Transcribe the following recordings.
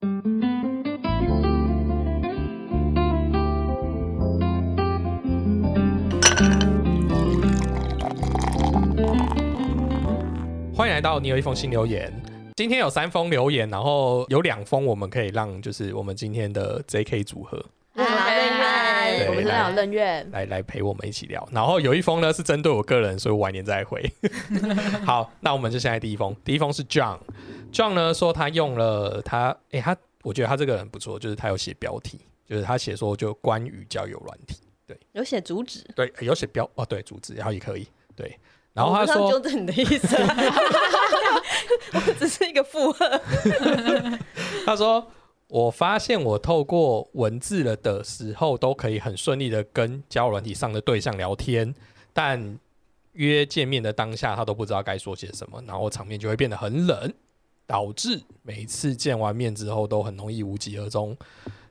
欢迎来到你有一封新留言。今天有三封留言，然后有两封我们可以让就是我们今天的 JK 组合对我们是有任愿，来来陪我们一起聊。然后有一封呢是针对我个人，所以我晚点再回。好，那我们就现在第一封，第一封是 John，John 呢说他用了他，诶，他我觉得他这个人不错，就是他有写标题，就是他写说就关于交友软体，对有写主旨，对，有写标哦，对，主旨，然后也可以，对。然后他说纠正你的意思，我只是一个附和。他说：“我发现我透过文字了的时候，都可以很顺利的跟交友软体上的对象聊天，但约见面的当下，他都不知道该说些什么，然后场面就会变得很冷，导致每次见完面之后都很容易无疾而终。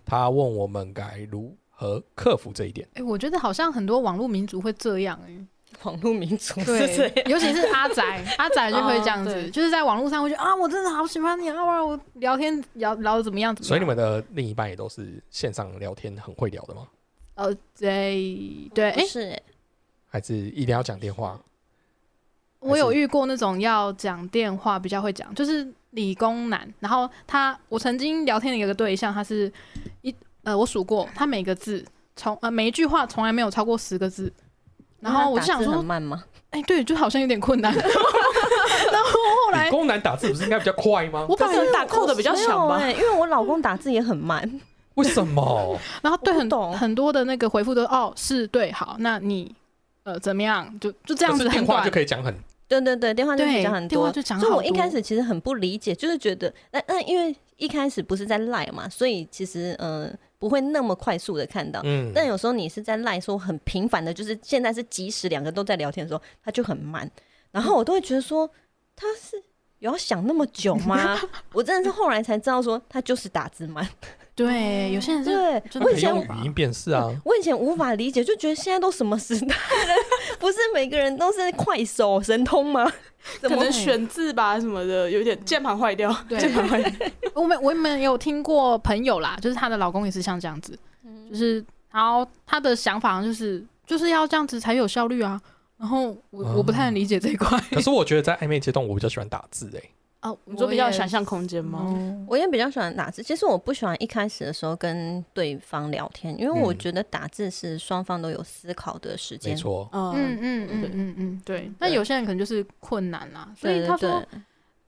他问我们该如何克服这一点。哎、我觉得好像很多网络民族会这样哎、网络民族是这对，样，尤其是阿宅，阿宅就会这样子，哦就是在网络上会觉得啊，我真的好喜欢你啊，哇我聊天聊聊的怎么样怎么样，所以你们的另一半也都是线上聊天很会聊的吗？呃，对对，哎、是欸还是一定要讲电话？我有遇过那种要讲电话比较会讲，就是理工男。然后他，我曾经聊天的一个对象，他是一呃，我数过，他每个字从呃每一句话从来没有超过十个字。然后我就想那他打字很说，慢吗？哎、对，就好像有点困难。然后后来理工男打字不是应该比较快吗？我本来可能打扣的比较没强吧。欸因为我老公打字也很慢，为什么？然后对很懂很多的那个回复都哦是对好，那你呃怎么样？就就这样子电话就。可以讲很对对对，电话就对比较很多电话，就讲所以我一开始其实很不理解，就是觉得那那因为一开始不是在赖嘛，所以其实呃不会那么快速的看到。嗯，但有时候你是在赖说很频繁的，就是现在是即时两个都在聊天的时候，他就很慢，然后我都会觉得说他是有要想那么久吗？我真的是后来才知道说他就是打字慢。对，有些人是对我以前可以用语音辨识啊。我以前无法理解，就觉得现在都什么时代了，不是每个人都是快手神通吗？怎能选字吧什么的，有点键盘坏掉，对键盘坏掉。我们我们有听过朋友啦，就是她的老公也是像这样子，就是然后她的想法就是就是要这样子才有效率啊。然后我、我不太能理解这一块。可是我觉得在暧昧阶段，我比较喜欢打字诶、哦，你说比较有想象空空间吗？吗？我也比较喜欢打字。其实我不喜欢一开始的时候跟对方聊天，因为我嗯觉得打字是双方都有思考的时间。没错，嗯嗯，嗯嗯嗯嗯，对。那有些人可能就是困难啦，所以他说，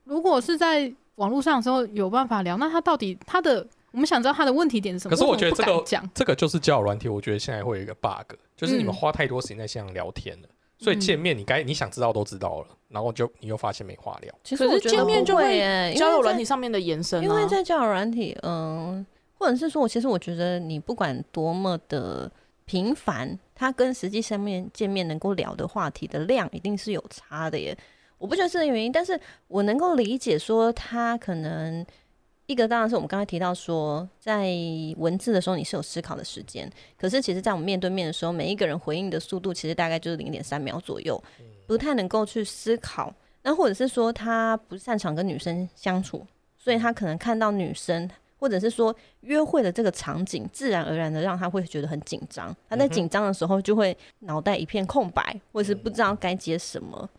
如果是在网络上的时候有办法聊，那他到底他的我们想知道他的问题点是什么？可是我觉得这个讲，这个就是交友软体，我觉得现在会有一个 bug，就是你们嗯花太多时间在线上聊天了，所以见面你该你想知道都知道了，然后就你又发现没话聊。其实我觉得可是见面就会交友软体上面的延伸啊，因为在交友软体，嗯，或者是说我，其实我觉得你不管多么的频繁，它跟实际上面见面能够聊的话题的量一定是有差的耶。我不觉得是这个原因，但是我能够理解说他可能一个当然是我们刚才提到说，在文字的时候你是有思考的时间，可是其实在我们面对面的时候，每一个人回应的速度其实大概就是零点三秒左右，不太能够去思考。那或者是说他不擅长跟女生相处，所以他可能看到女生，或者是说约会的这个场景，自然而然的让他会觉得很紧张。他在紧张的时候就会脑袋一片空白，或者是不知道该接什么。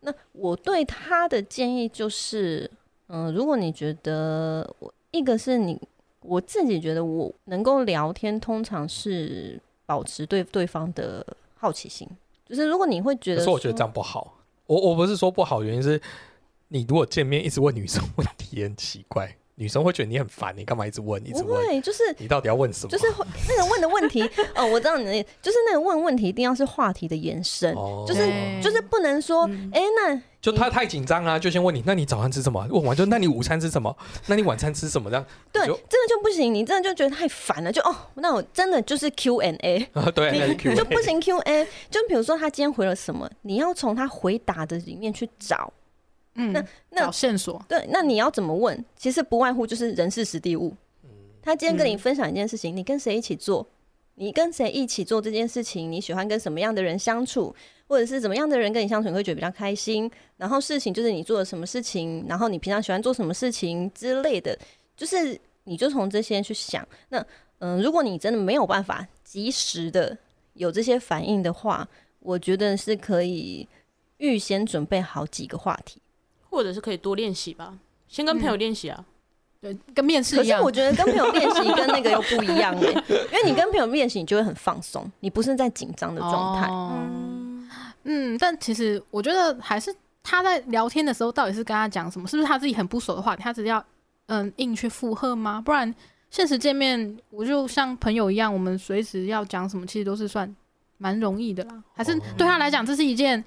那我对他的建议就是，嗯、如果你觉得我一个是你我自己觉得我能够聊天，通常是保持对对方的好奇心。就是如果你会觉得说，可是我觉得这样不好。我我不是说不好，原因是你如果见面一直问女生 问题也很奇怪，女生会觉得你很烦，你干嘛一直问一直问？不会，就是你到底要问什么？就是会那个问的问题，哦，我知道你的意思，就是那个问问题一定要是话题的延伸，哦就是就是不能说，嗯哎、那就他太紧张啊，就先问你，那你早餐吃什么？问完就那你午餐吃什么？那你晚餐吃什么？这样对，你就这个就不行，你真的就觉得太烦了，就哦，那我真的就是 Q and A，啊，对，那就不行 Q A，就比如说他今天回了什么，你要从他回答的里面去找，嗯，那那找线索，对，那你要怎么问？其实不外乎就是人事实地物。他今天跟你分享一件事情，你跟谁一起做？你跟谁一起做这件事情？你喜欢跟什么样的人相处，或者是怎么样的人跟你相处，你会觉得比较开心？然后事情就是你做了什么事情，然后你平常喜欢做什么事情之类的，就是你就从这些去想。那嗯、如果你真的没有办法及时的有这些反应的话，我觉得是可以预先准备好几个话题。或者是可以多练习吧，先跟朋友练习啊。对，跟面试一样。可是我觉得跟朋友练习跟那个又不一样哎、因为你跟朋友练习，你就会很放松，你不是在紧张的状态。哦嗯，嗯，但其实我觉得还是他在聊天的时候，到底是跟他讲什么？是不是他自己很不熟的话题，他只是要嗯硬去附和吗？不然现实见面，我就像朋友一样，我们随时要讲什么，其实都是算蛮容易的啦。还是对他来讲，这是一件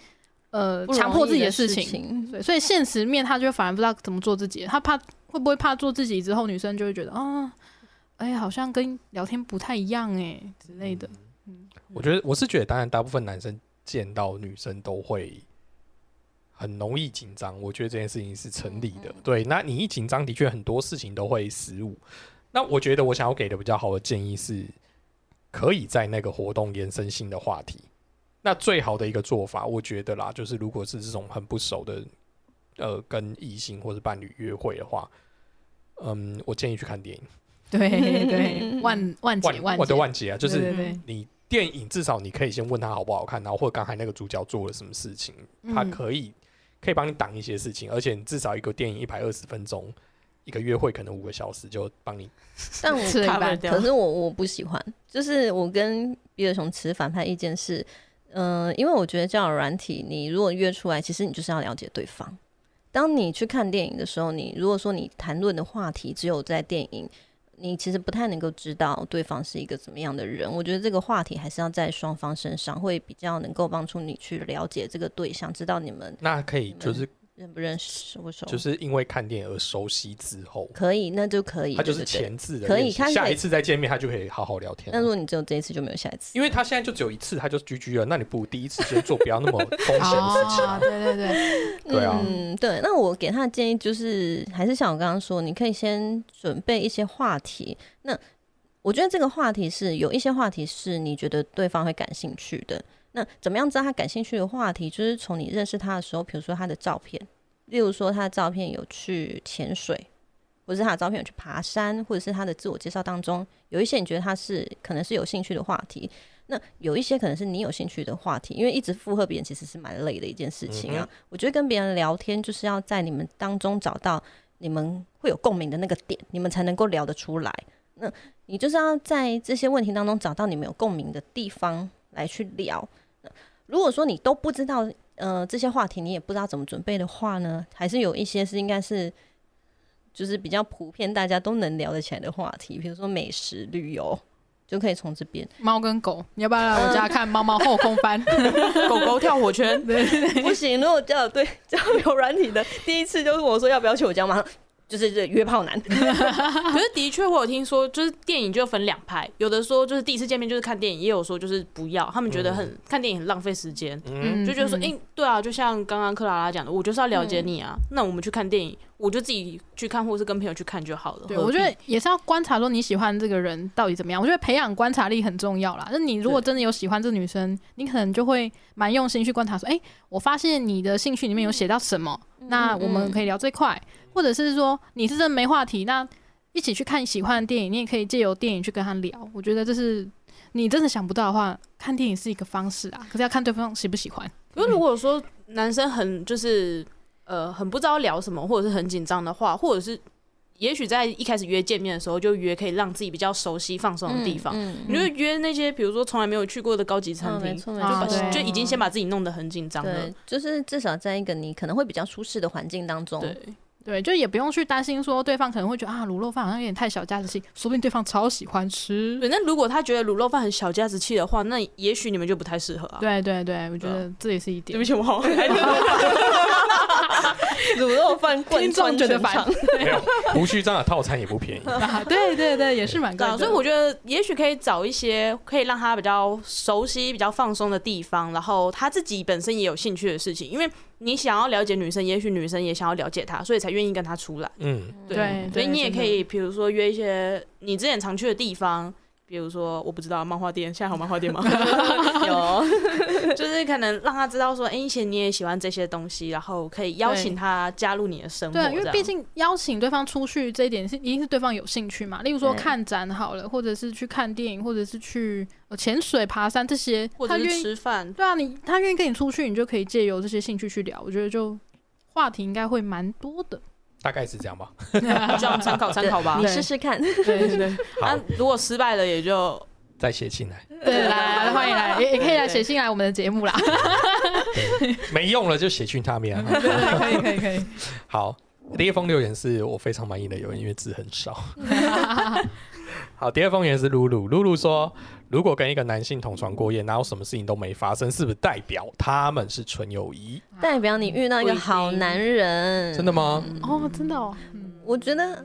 呃强迫自己的事情。对，所以现实面他就反而不知道怎么做自己，他怕会不会怕做自己之后，女生就会觉得啊，哎、好像跟聊天不太一样哎、之类的。嗯，我觉得我是觉得，当然大部分男生见到女生都会很容易紧张，我觉得这件事情是成立的。对，那你一紧张，的确很多事情都会失误。那我觉得我想要给的比较好的建议是，可以在那个活动延伸新的话题。那最好的一个做法，我觉得啦，就是如果是这种很不熟的，呃，跟异性或者伴侣约会的话，嗯，我建议去看电影。对对，万 万解万我的万解，万劫啊，就是你电影至少你可以先问他好不好看，然后或者刚才那个主角做了什么事情，他嗯可以可以帮你挡一些事情，而且你至少一个电影一百二十分钟，一个约会可能五个小时就帮你。但我可是我我不喜欢，就是我跟比尔熊持反派意见是，嗯、因为我觉得交友软体，你如果约出来，其实你就是要了解对方。当你去看电影的时候，你如果说你谈论的话题只有在电影，你其实不太能够知道对方是一个怎么样的人。我觉得这个话题还是要在双方身上，会比较能够帮助你去了解这个对象，知道你们那可以就是认不认识、熟不熟。就是因为看电影而熟悉之后，可以，那就可以。他就是对对对前置的可以他可以下一次再见面他就可以好好聊天。那如果你只有这一次，就没有下一次。因为他现在就只有一次，他就居居了，那你不如第一次先做不要那么 风险的事情。对对对，对啊嗯，对。那我给他的建议就是，还是像我刚刚说，你可以先准备一些话题。那我觉得这个话题是有一些话题是你觉得对方会感兴趣的。那怎么样知道他感兴趣的话题？就是从你认识他的时候，比如说他的照片，例如说他的照片有去潜水，或者是他的照片有去爬山，或者是他的自我介绍当中有一些你觉得他是可能是有兴趣的话题。那有一些可能是你有兴趣的话题，因为一直附和别人其实是蛮累的一件事情啊。我觉得跟别人聊天就是要在你们当中找到你们会有共鸣的那个点，你们才能够聊得出来。那你就是要在这些问题当中找到你们有共鸣的地方来去聊。那如果说你都不知道，呃，这些话题你也不知道怎么准备的话呢，还是有一些是应该是。就是比较普遍，大家都能聊得起来的话题，比如说美食、旅游，就可以从这边。猫跟狗，你要不要来我家看猫猫后空翻？狗狗跳火圈，不行，如果交友对交友软体的第一次就是我说要不要去我家，马上就是这约炮男。可是的确我有听说，就是电影就分两派，有的说就是第一次见面就是看电影，也有说就是不要，他们觉得很、看电影很浪费时间。嗯，就觉得说，嗯哎、对啊，就像刚刚克拉拉讲的，我就是要了解你啊。那我们去看电影，我就自己去看，或是跟朋友去看就好了。对，我觉得也是要观察说你喜欢这个人到底怎么样。我觉得培养观察力很重要啦。那你如果真的有喜欢这个女生，你可能就会蛮用心去观察说，哎、我发现你的兴趣里面有写到什么，那我们可以聊这块，或者是说你是真的没话题，那一起去看喜欢的电影，你也可以借由电影去跟他聊。我觉得这是你真的想不到的话，看电影是一个方式啊，可是要看对方喜不喜欢。可是如果说男生很就是呃很不知道聊什么，或者是很紧张的话，或者是也许在一开始约见面的时候就约可以让自己比较熟悉放松的地方。嗯你就约那些比如说从来没有去过的高级餐厅，就把错就已经先把自己弄得很紧张了对。，就是至少在一个你可能会比较舒适的环境当中，对，就也不用去担心说对方可能会觉得啊卤肉饭好像有点太小家子气，说不定对方超喜欢吃。对，那如果他觉得卤肉饭很小家子气的话，那也许你们就不太适合啊。对对对，我觉得这也是一点对不。起，我好 卤肉饭 贯穿全场，没有胡须章的套餐也不便宜。啊，对对对，也是蛮贵啊，的。所以我觉得也许可以找一些可以让他比较熟悉、比较放松的地方，然后他自己本身也有兴趣的事情。因为你想要了解女生，也许女生也想要了解他，所以才愿意跟他出来。嗯，对所以你也可以，比如说约一些你之前常去的地方，比比如说我不知道漫画店，现在还有漫画店吗？有，就是可能让他知道说，哎、以前你也喜欢这些东西，然后可以邀请他加入你的生活。对啊，因为毕竟邀请对方出去这一点是一定是对方有兴趣嘛。例如说看展好了，或者是去看电影，或者是去呃潜水、爬山这些，或者吃饭，对啊，你他愿意跟你出去，你就可以借由这些兴趣去聊。我觉得就话题应该会蛮多的。大概是这样吧。就让参考参考吧你。试试看。对对对 好那、，如果失败了，也就再写进来，对，来来欢迎来，也也可以来写信来我们的节目啦。对没用了就写去他面。可以可以可以。好，第一封留言是我非常满意的留言，因为字很少。好，第二封留言是露露，露露说，如果跟一个男性同床过夜，然后什么事情都没发生，是不是代表他们是纯友谊？代表你遇到一个好男人，真的吗？哦，真的哦，嗯我觉得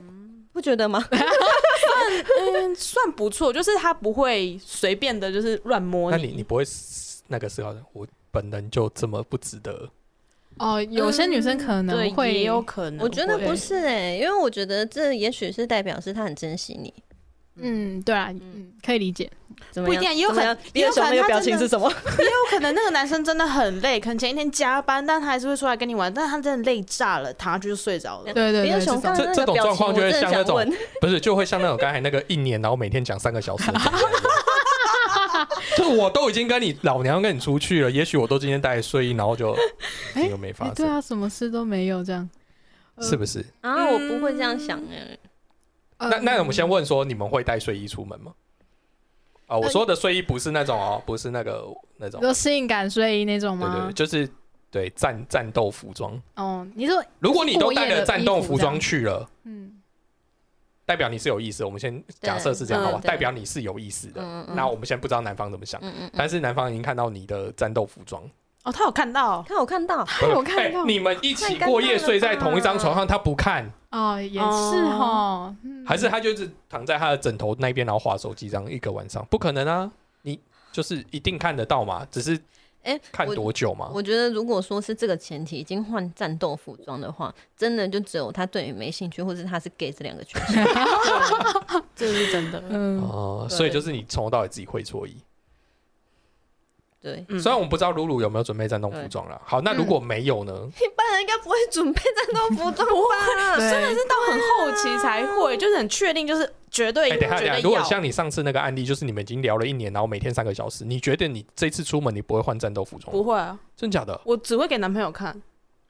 不觉得吗？嗯算不错，就是他不会随便的，就是乱摸那你你不会那个时候，我本人就这么不值得？哦，有些女生可能对，会也有可能。我觉得不是哎、因为我觉得这也许是代表是他很珍惜你。嗯，对啊，嗯，可以理解。怎么样不一定也有怎么样可能也有可能你的熊那个他表情是什么？也有可能那个男生真的很累，可能前一天加班，但他还是会出来跟你玩，但是他真的累炸了，躺下去就睡着了。对对对，别的熊这这这种，状况就会像那种不是，就会像那种刚才那个一年，然后每天讲三个小时。就我都已经跟你老娘跟你出去了，也许我都今天带睡衣，然后就哎这个没发生，哎对啊，什么事都没有这样。是不是？啊，我不会这样想哎、呃那那我们先问说，你们会带睡衣出门吗？啊，我说的睡衣不是那种哦，不是那个那种，就性感睡衣那种吗对对对，？就是对战战斗服装。哦，你说如果你都带了战斗服装去了，嗯，代表你是有意思。我们先假设是这样好吧代表你是有意思的。那我们先不知道男方怎么想，但是男方已经看到你的战斗服装，哦，他有看到，他有看到，他有看到哎你们一起过夜睡在同一张床上，他不看，哦，也是哈，嗯还是他就是躺在他的枕头那边，然后划手机这样一个晚上？不可能啊！你就是一定看得到嘛，只是哎、看多久嘛？我觉得，如果说是这个前提已经换战斗服装的话，真的就只有他对你没兴趣，或者他是 gay 这两个缺陷。这是真的。嗯，哦，对所以就是你从头到尾自己会错意。对，嗯虽然我们不知道露露有没有准备战斗服装啦，好，那如果没有呢？一般人应该不会准备战斗服装吧？对真的是到很后期才会，就是很确定，就是绝对哎，等一下，等下。如果像你上次那个案例，就是你们已经聊了一年，然后每天三个小时，你觉得你这次出门你不会换战斗服装？不会啊，真假的？我只会给男朋友看，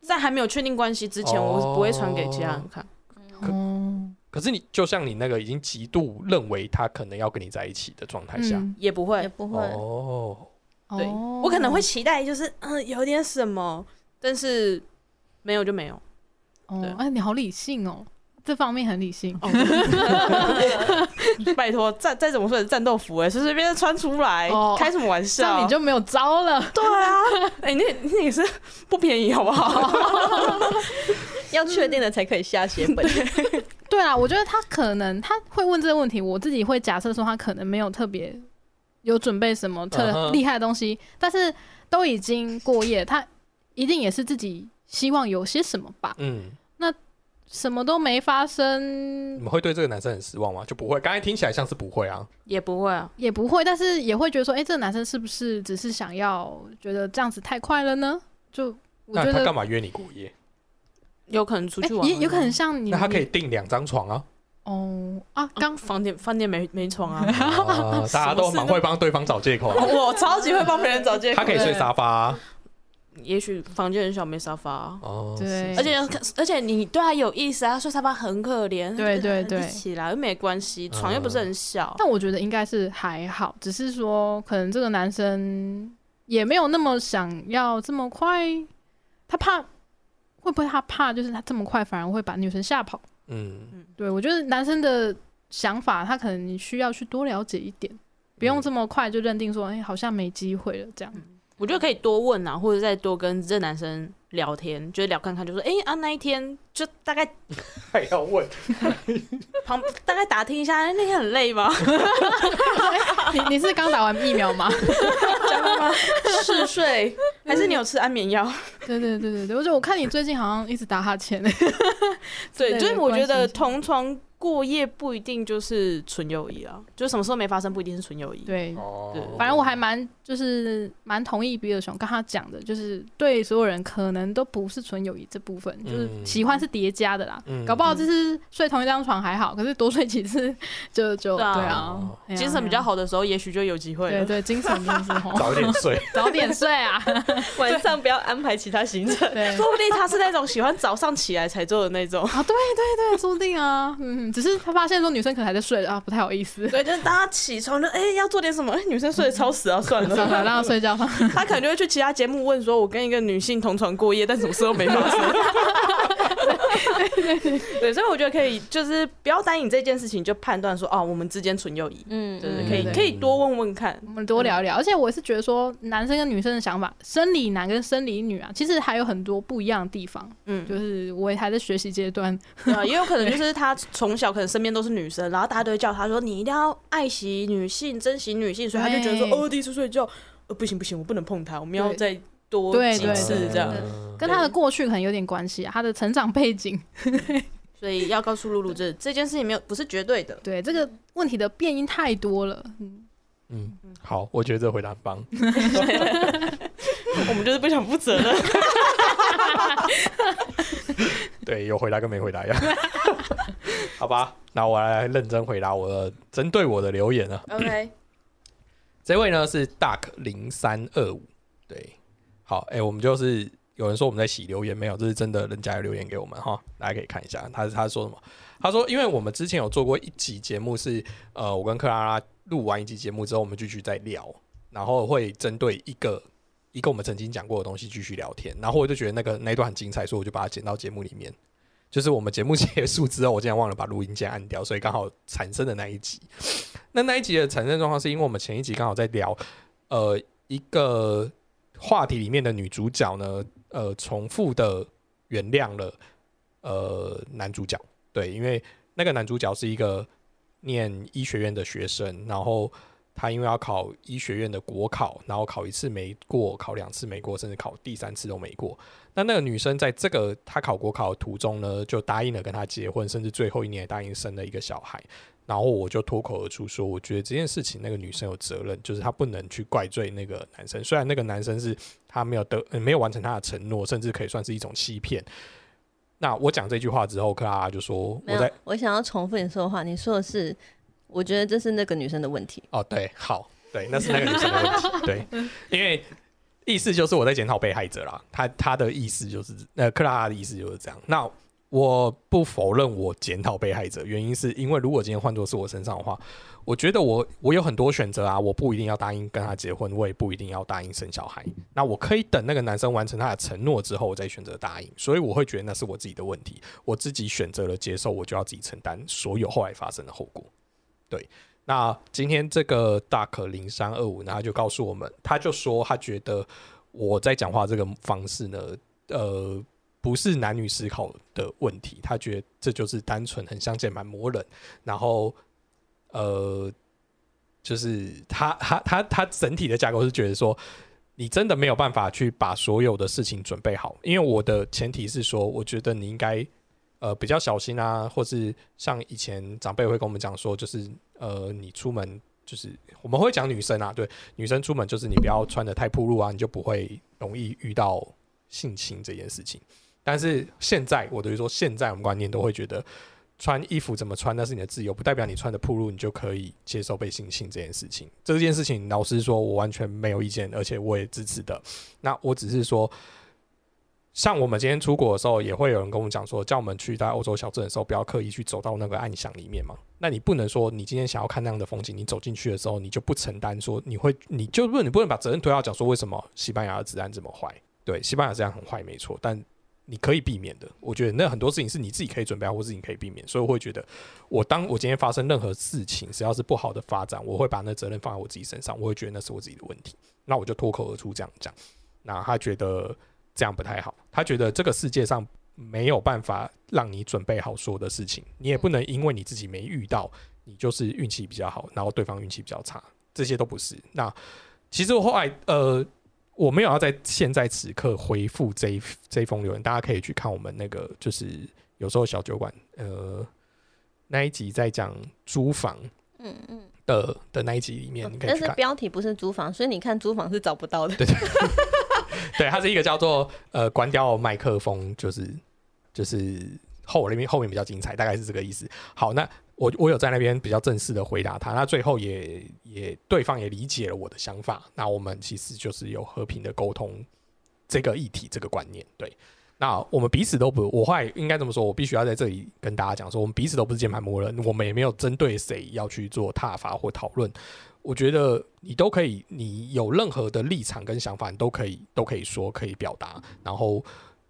在还没有确定关系之前，哦我是不会传给其他人看。可，可是你就像你那个已经极度认为他可能要跟你在一起的状态下，嗯也不会也，不会。哦，对哦我可能会期待，就是嗯有点什么，但是没有就没有。哦，哎，你好理性哦，这方面很理性。哦，拜托，再再怎么说也是战斗服哎，随随便便穿出来，哦开什么玩笑？那你就没有招了。对啊，哎、那那也是不便宜，好不好？要确定了才可以下血本。对啊，我觉得他可能他会问这个问题，我自己会假设说他可能没有特别有准备什么嗯特厉害的东西，但是都已经过夜，他一定也是自己希望有些什么吧，嗯，那什么都没发生你们会对这个男生很失望吗？就不会，刚才听起来像是不会啊。也不会啊，也不会，但是也会觉得说，哎、这个男生是不是只是想要觉得这样子太快了呢？就我那觉得他干嘛约你过夜？有可能出哎去玩、也有可能像你，那他可以订两张床啊。哦啊，刚刚饭店饭店没没床啊，啊 大家都蛮会帮对方找借口啊。我超级会帮别人找借口。他可以睡沙发啊。也许房间很小，没沙发啊、哦，对而且而且你对他有意思啊，睡沙发很可怜。对对对起来又没关系，床又不是很小。但我觉得应该是还好，只是说可能这个男生也没有那么想要这么快，他怕会不会他怕就是他这么快反而会把女生吓跑？嗯，对我觉得男生的想法，他可能你需要去多了解一点，不用这么快就认定说，哎、好像没机会了这样。我觉得可以多问啊，或者再多跟这男生聊天，就是聊看看，就说哎、啊那一天就大概 还要问，旁大概打听一下，哎那天很累吗？你你是刚打完疫苗吗？讲了吗？嗜睡还是你有吃安眠药？对对对对对，我觉得我看你最近好像一直打哈欠。对，对就是我觉得同床过夜不一定就是纯友谊啊，就是什么时候没发生不一定是纯友谊。对，哦对反正我还蛮就是蛮同意比尔熊跟他讲的，就是对所有人可能都不是纯友谊这部分，就是嗯喜欢是叠加的啦。嗯搞不好就是睡同一张床还好，可是多睡几次就就对啊精神比较。好的时候，也许就有机会了。对对，精神真的是吼 早点睡。早点睡啊！晚上不要安排其他行程。对说不定他是那种喜欢早上起来才做的那种。啊，对对对，说不定啊，嗯，只是他发现说女生可能还在睡啊，不太好意思，对，就是当他起床就哎、要做点什么，哎、女生睡得超死啊，算了算了，了。让他睡觉吧。他可能就会去其他节目问说，我跟一个女性同床过夜，但什么事都没发生。对，所以我觉得可以，就是不要单以这件事情就判断说，哦，我们之间纯友谊。嗯，对对，嗯可以可以多问问看。我们多聊一聊，而且我是觉得说，男生跟女生的想法，生理男跟生理女啊，其实还有很多不一样的地方。嗯，就是我也还在学习阶段，对啊，也有可能就是他从小可能身边都是女生，然后大家都会叫他说，你一定要爱惜女性，珍惜女性，所以他就觉得说，哦，第一次睡觉，呃，不行不行，我不能碰她，我们要对再多几对对对次这样。嗯跟他的过去可能有点关系啊，他的成长背景，所以要告诉露露，这这件事情没有不是绝对的。对这个问题的变因太多了。嗯，嗯，好，我觉得这回答很棒。我们就是不想负责任。对，有回答跟没回答一样。好吧，那我来认真回答我的针对我的留言啊。OK，这位呢是 Duck 零三二五，对，好，哎、我们就是有人说我们在洗留言，没有，这是真的，人家有留言给我们哈，大家可以看一下，他他说什么？他说，因为我们之前有做过一集节目是，呃，我跟克拉拉录完一集节目之后，我们继续再聊，然后会针对一个一个我们曾经讲过的东西继续聊天，然后我就觉得那个那一段很精彩，所以我就把它剪到节目里面。就是我们节目 结束之后，我竟然忘了把录音键按掉，所以刚好产生的那一集。那那一集的产生状况是因为我们前一集刚好在聊，呃，一个话题里面的女主角呢，呃，重复的原谅了呃男主角，对，因为那个男主角是一个念医学院的学生，然后他因为要考医学院的国考，然后考一次没过，考两次没过，甚至考第三次都没过。那那个女生在这个她考国考的途中呢，就答应了跟他结婚，甚至最后一年也答应生了一个小孩。然后我就脱口而出说，我觉得这件事情那个女生有责任，就是她不能去怪罪那个男生。虽然那个男生是他没有得、呃没有完成他的承诺，甚至可以算是一种欺骗。那我讲这句话之后，克拉拉就说我在，我想要重复你说的话。你说的是，我觉得这是那个女生的问题。哦，对，好，对，那是那个女生的问题，对，因为意思就是我在检讨被害者啦，他他的意思就是，呃，克拉拉的意思就是这样。那我不否认我检讨被害者，原因是因为如果今天换作是我身上的话，我觉得我我有很多选择啊，我不一定要答应跟他结婚，我也不一定要答应生小孩。那我可以等那个男生完成他的承诺之后，我再选择答应。所以我会觉得那是我自己的问题，我自己选择了接受，我就要自己承担所有后来发生的后果。对，那今天这个 Duck 零三二五呢，他就告诉我们，他就说他觉得我在讲话这个方式呢，呃，不是男女思考的问题，他觉得这就是单纯很相见蛮磨人，然后呃，就是他他他他整体的架构是觉得说。你真的没有办法去把所有的事情准备好，因为我的前提是说，我觉得你应该呃比较小心啊，或是像以前长辈会跟我们讲说，就是呃你出门就是我们会讲女生啊，对，女生出门就是你不要穿的太暴露啊，你就不会容易遇到性侵这件事情。但是现在我等于说，现在我们观念都会觉得穿衣服怎么穿那是你的自由，不代表你穿的暴露你就可以接受被性侵这件事情。这件事情老实说，我完全没有意见，而且我也支持的。那我只是说。像我们今天出国的时候，也会有人跟我们讲说，叫我们去在欧洲小镇的时候，不要刻意去走到那个暗巷里面嘛。那你不能说你今天想要看那样的风景，你走进去的时候，你就不承担说你会，你就不你不能把责任推到讲说为什么西班牙的治安这么坏？对，西班牙治安很坏没错，但你可以避免的。我觉得那很多事情是你自己可以准备，或是你可以避免。所以我会觉得，我当我今天发生任何事情，只要是不好的发展，我会把那责任放在我自己身上，我会觉得那是我自己的问题。那我就脱口而出这样讲。那他觉得这样不太好，他觉得这个世界上没有办法让你准备好所有的事情，你也不能因为你自己没遇到，你就是运气比较好，然后对方运气比较差，这些都不是。那其实我后来呃。我没有要在现在此刻回复这一这一封留言，大家可以去看我们那个，就是有时候小酒馆，呃，那一集在讲租房嗯嗯，的的那一集里面，你可以但是。标题不是租房，所以你看租房是找不到的。对，它是一个叫做呃关掉麦克风，就是就是后面后面比较精彩，大概是这个意思。好，那我我有在那边比较正式的回答他，那最后也也对方也理解了我的想法，那我们其实就是有和平的沟通这个议题这个观念，对。那我们彼此都不，我后来应该这么说，我必须要在这里跟大家讲说，我们彼此都不是键盘魔人，我们也没有针对谁要去做挞伐或讨论。我觉得你都可以，你有任何的立场跟想法，你都可以都可以说，可以表达。然后，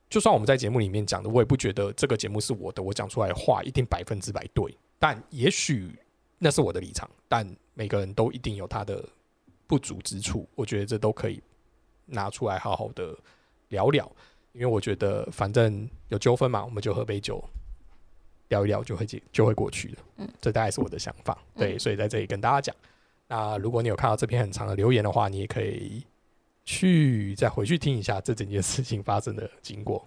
就算我们在节目里面讲的，我也不觉得这个节目是我的，我讲出来的话一定百分之百对。但也许那是我的立场，但每个人都一定有他的不足之处。我觉得这都可以拿出来好好的聊聊，因为我觉得反正有纠纷嘛，我们就喝杯酒聊一聊，就会解就会过去的。嗯，这大概是我的想法。对，嗯所以在这里跟大家讲。那如果你有看到这篇很长的留言的话，你也可以去再回去听一下这整件事情发生的经过。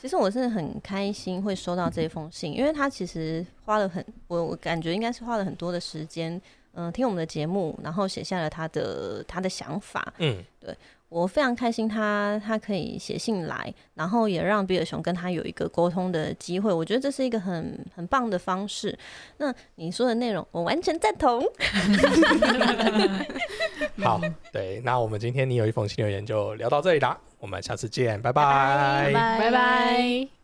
其实我是很开心会收到这封信，因为他其实花了很，我我感觉应该是花了很多的时间，嗯、听我们的节目，然后写下了他的他的想法。嗯，对我非常开心他他可以写信来，然后也让比尔熊跟他有一个沟通的机会。我觉得这是一个很很棒的方式。那你说的内容，我完全赞同。好，对，那我们今天你有一封信留言就聊到这里啦，我们下次见，拜拜拜。拜。拜拜。